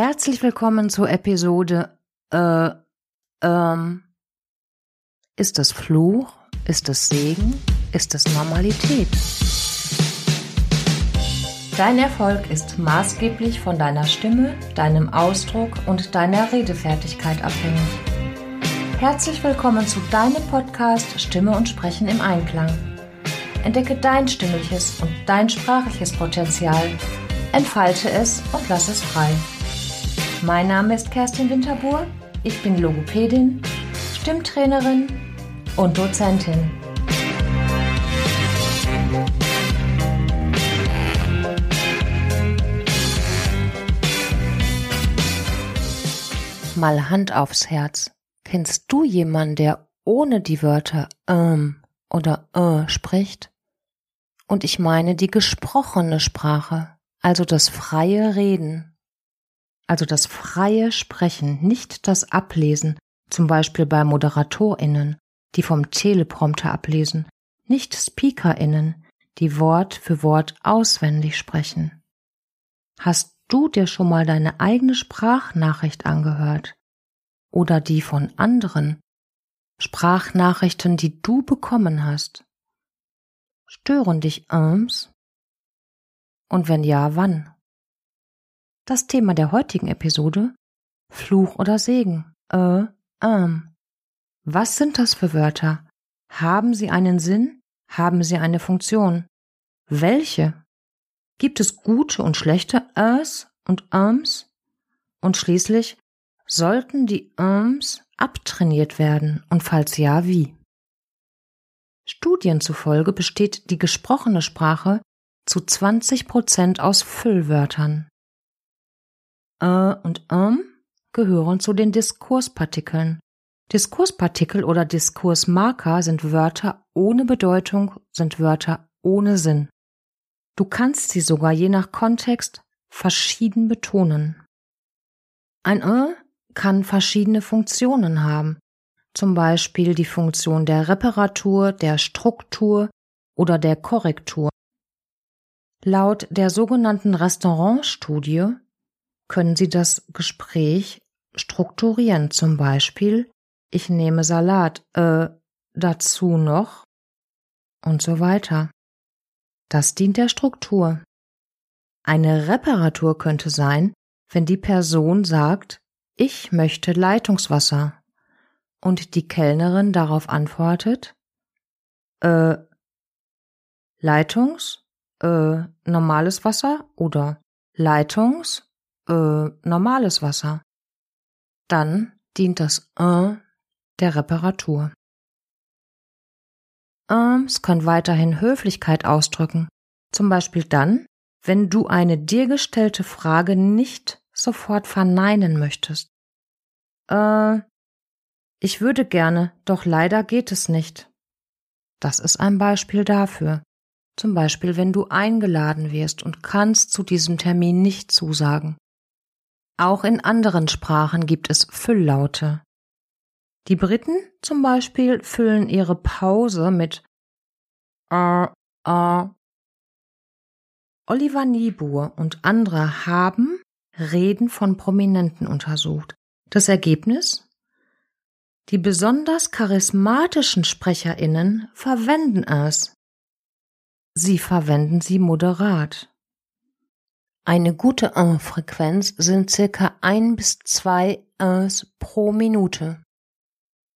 Herzlich willkommen zur Episode äh, ähm, ist es Fluch? Ist es Segen? Ist es Normalität? Dein Erfolg ist maßgeblich von deiner Stimme, deinem Ausdruck und deiner Redefertigkeit abhängig. Herzlich willkommen zu deinem Podcast Stimme und Sprechen im Einklang. Entdecke dein stimmliches und dein sprachliches Potenzial, entfalte es und lass es frei. Mein Name ist Kerstin Winterbuhr. Ich bin Logopädin, Stimmtrainerin und Dozentin. Mal Hand aufs Herz. Kennst du jemanden, der ohne die Wörter ähm oder äh spricht? Und ich meine die gesprochene Sprache, also das freie Reden also das freie Sprechen, nicht das Ablesen, zum Beispiel bei ModeratorInnen, die vom Teleprompter ablesen, nicht SpeakerInnen, die Wort für Wort auswendig sprechen. Hast du dir schon mal deine eigene Sprachnachricht angehört? Oder die von anderen? Sprachnachrichten, die du bekommen hast? Stören dich Arms? Und wenn ja, wann? Das Thema der heutigen Episode Fluch oder Segen. Äh, ähm. Was sind das für Wörter? Haben sie einen Sinn? Haben sie eine Funktion? Welche? Gibt es gute und schlechte Äs und Äms? Und schließlich, sollten die Äms abtrainiert werden und falls ja, wie? Studien zufolge besteht die gesprochene Sprache zu 20 Prozent aus Füllwörtern äh und ähm gehören zu den Diskurspartikeln. Diskurspartikel oder Diskursmarker sind Wörter ohne Bedeutung, sind Wörter ohne Sinn. Du kannst sie sogar je nach Kontext verschieden betonen. Ein äh kann verschiedene Funktionen haben, zum Beispiel die Funktion der Reparatur, der Struktur oder der Korrektur. Laut der sogenannten Restaurantstudie können Sie das Gespräch strukturieren. Zum Beispiel, ich nehme Salat, äh, dazu noch und so weiter. Das dient der Struktur. Eine Reparatur könnte sein, wenn die Person sagt, ich möchte Leitungswasser und die Kellnerin darauf antwortet, äh, Leitungs, äh, normales Wasser oder Leitungs, äh, normales Wasser. Dann dient das äh der Reparatur. Ähms können weiterhin Höflichkeit ausdrücken, zum Beispiel dann, wenn du eine dir gestellte Frage nicht sofort verneinen möchtest. Äh, ich würde gerne, doch leider geht es nicht. Das ist ein Beispiel dafür. Zum Beispiel, wenn du eingeladen wirst und kannst zu diesem Termin nicht zusagen. Auch in anderen Sprachen gibt es Fülllaute. Die Briten zum Beispiel füllen ihre Pause mit äh, äh. Oliver Niebuhr und andere haben Reden von Prominenten untersucht. Das Ergebnis? Die besonders charismatischen SprecherInnen verwenden es. Sie verwenden sie moderat. Eine gute In-Frequenz sind circa ein bis zwei Ins pro Minute.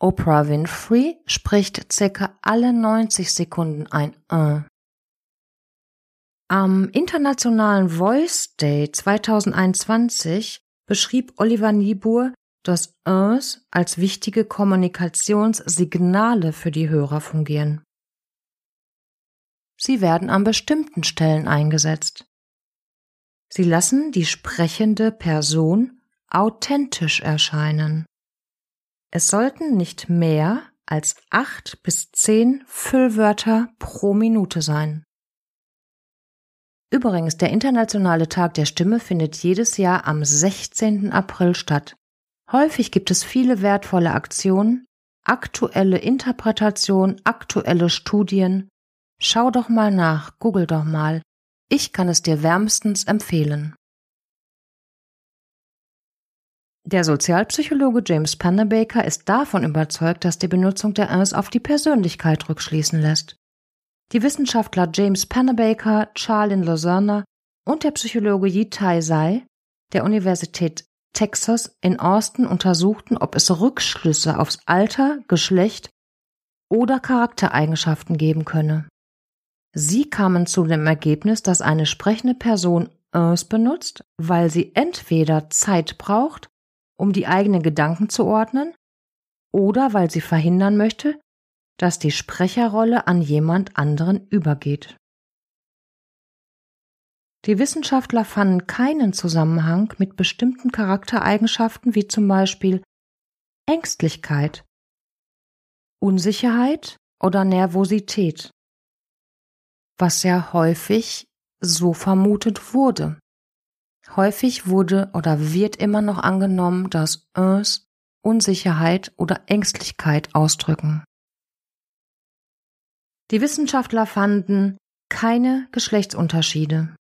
Oprah Winfrey spricht circa alle 90 Sekunden ein In. Am Internationalen Voice Day 2021 beschrieb Oliver Niebuhr dass Ins als wichtige Kommunikationssignale für die Hörer fungieren. Sie werden an bestimmten Stellen eingesetzt. Sie lassen die sprechende Person authentisch erscheinen. Es sollten nicht mehr als acht bis zehn Füllwörter pro Minute sein. Übrigens, der Internationale Tag der Stimme findet jedes Jahr am 16. April statt. Häufig gibt es viele wertvolle Aktionen, aktuelle Interpretation, aktuelle Studien. Schau doch mal nach, google doch mal. Ich kann es dir wärmstens empfehlen. Der Sozialpsychologe James Pennebaker ist davon überzeugt, dass die Benutzung der Ers auf die Persönlichkeit rückschließen lässt. Die Wissenschaftler James Pennebaker, Charlin Lozerner und der Psychologe Yitai Sai der Universität Texas in Austin untersuchten, ob es Rückschlüsse aufs Alter, Geschlecht oder Charaktereigenschaften geben könne. Sie kamen zu dem Ergebnis, dass eine sprechende Person es benutzt, weil sie entweder Zeit braucht, um die eigenen Gedanken zu ordnen, oder weil sie verhindern möchte, dass die Sprecherrolle an jemand anderen übergeht. Die Wissenschaftler fanden keinen Zusammenhang mit bestimmten Charaktereigenschaften wie zum Beispiel Ängstlichkeit, Unsicherheit oder Nervosität, was sehr häufig so vermutet wurde. Häufig wurde oder wird immer noch angenommen, dass es Unsicherheit oder Ängstlichkeit ausdrücken. Die Wissenschaftler fanden keine Geschlechtsunterschiede.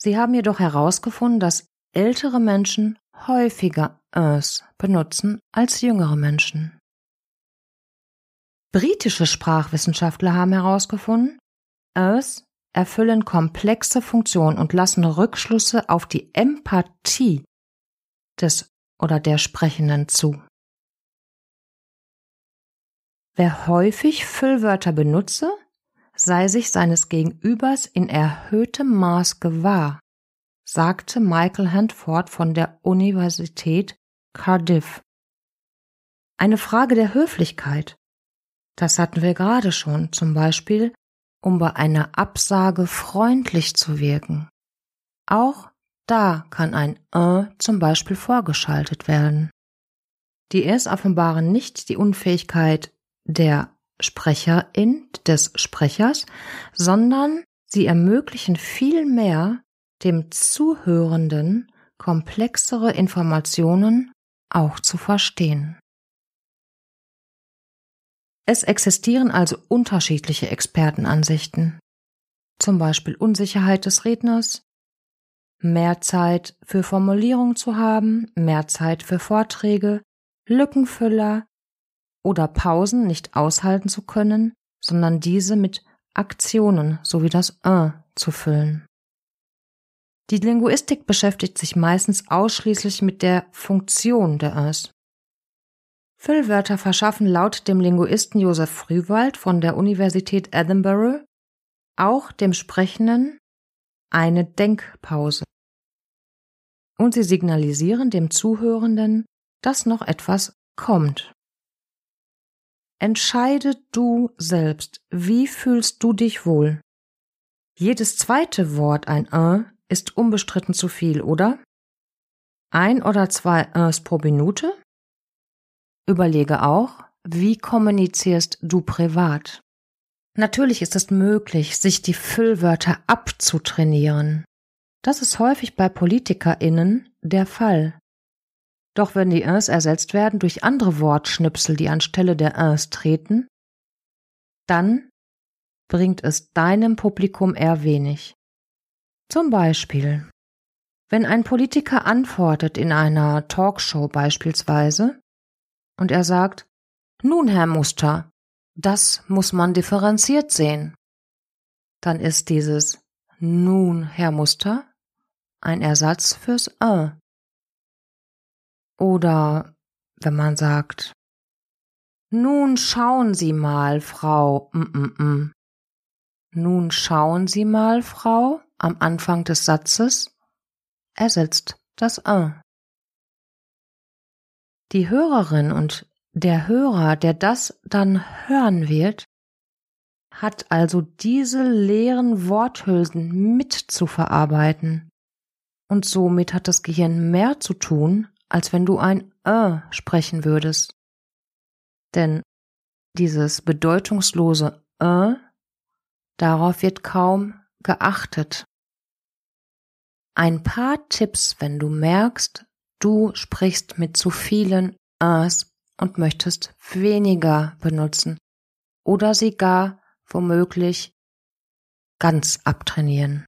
Sie haben jedoch herausgefunden, dass ältere Menschen häufiger es benutzen als jüngere Menschen. Britische Sprachwissenschaftler haben herausgefunden, es erfüllen komplexe Funktionen und lassen Rückschlüsse auf die Empathie des oder der Sprechenden zu. Wer häufig Füllwörter benutze, sei sich seines Gegenübers in erhöhtem Maß gewahr, sagte Michael Handford von der Universität Cardiff. Eine Frage der Höflichkeit. Das hatten wir gerade schon, zum Beispiel um bei einer Absage freundlich zu wirken. Auch da kann ein äh zum Beispiel vorgeschaltet werden. Die es offenbaren nicht die Unfähigkeit der Sprecherin des Sprechers, sondern sie ermöglichen vielmehr dem Zuhörenden komplexere Informationen auch zu verstehen. Es existieren also unterschiedliche Expertenansichten, zum Beispiel Unsicherheit des Redners, mehr Zeit für Formulierung zu haben, mehr Zeit für Vorträge, Lückenfüller oder Pausen nicht aushalten zu können, sondern diese mit Aktionen sowie das un zu füllen. Die Linguistik beschäftigt sich meistens ausschließlich mit der Funktion der uns. Füllwörter verschaffen laut dem Linguisten Josef Frühwald von der Universität Edinburgh auch dem Sprechenden eine Denkpause. Und sie signalisieren dem Zuhörenden, dass noch etwas kommt. Entscheide du selbst, wie fühlst du dich wohl? Jedes zweite Wort ein ein ist unbestritten zu viel, oder? Ein oder zwei Uns pro Minute? Überlege auch, wie kommunizierst du privat? Natürlich ist es möglich, sich die Füllwörter abzutrainieren. Das ist häufig bei PolitikerInnen der Fall. Doch wenn die Ins ersetzt werden durch andere Wortschnipsel, die anstelle der Ins treten, dann bringt es deinem Publikum eher wenig. Zum Beispiel, wenn ein Politiker antwortet in einer Talkshow beispielsweise, und er sagt, nun, Herr Muster, das muss man differenziert sehen. Dann ist dieses nun, Herr Muster, ein Ersatz fürs äh. Oder wenn man sagt, nun schauen Sie mal, Frau, mm, mm, mm. Nun schauen Sie mal, Frau, am Anfang des Satzes ersetzt das äh. Die Hörerin und der Hörer, der das dann hören wird, hat also diese leeren Worthülsen mit zu verarbeiten. Und somit hat das Gehirn mehr zu tun, als wenn du ein äh sprechen würdest. Denn dieses bedeutungslose äh, darauf wird kaum geachtet. Ein paar Tipps, wenn du merkst, Du sprichst mit zu vielen As und möchtest weniger benutzen oder sie gar womöglich ganz abtrainieren.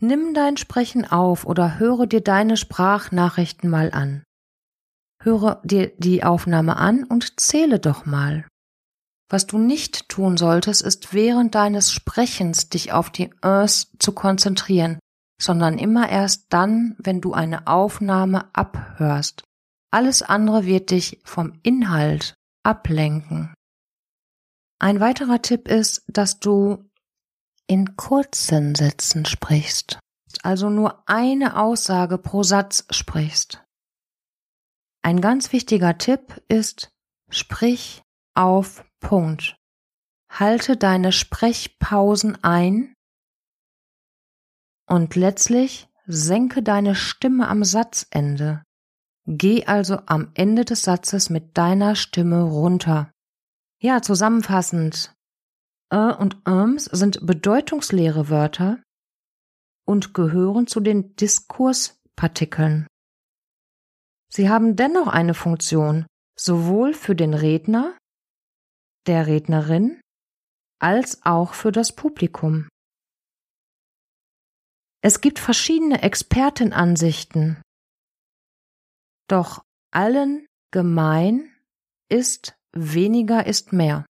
Nimm dein Sprechen auf oder höre dir deine Sprachnachrichten mal an. Höre dir die Aufnahme an und zähle doch mal. Was du nicht tun solltest, ist während deines Sprechens dich auf die Ös zu konzentrieren, sondern immer erst dann, wenn du eine Aufnahme abhörst. Alles andere wird dich vom Inhalt ablenken. Ein weiterer Tipp ist, dass du in kurzen Sätzen sprichst, also nur eine Aussage pro Satz sprichst. Ein ganz wichtiger Tipp ist, sprich auf Punkt. Halte deine Sprechpausen ein und letztlich senke deine Stimme am Satzende. Geh also am Ende des Satzes mit deiner Stimme runter. Ja, zusammenfassend. Ä und Öms sind bedeutungsleere Wörter und gehören zu den Diskurspartikeln. Sie haben dennoch eine Funktion, sowohl für den Redner der Rednerin als auch für das Publikum. Es gibt verschiedene Expertenansichten, doch allen gemein ist weniger ist mehr.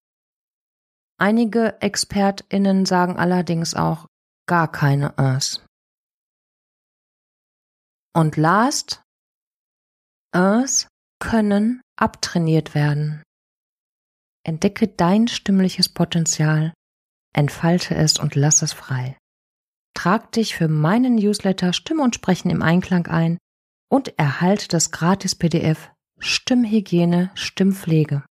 Einige Expertinnen sagen allerdings auch gar keine Uns. Und last, Uns können abtrainiert werden. Entdecke dein stimmliches Potenzial, entfalte es und lass es frei. Trag dich für meinen Newsletter Stimme und Sprechen im Einklang ein und erhalte das gratis PDF Stimmhygiene, Stimmpflege.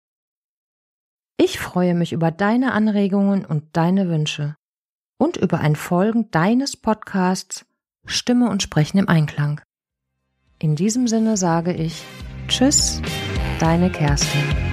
Ich freue mich über deine Anregungen und deine Wünsche und über ein Folgen deines Podcasts Stimme und Sprechen im Einklang. In diesem Sinne sage ich Tschüss, deine Kerstin.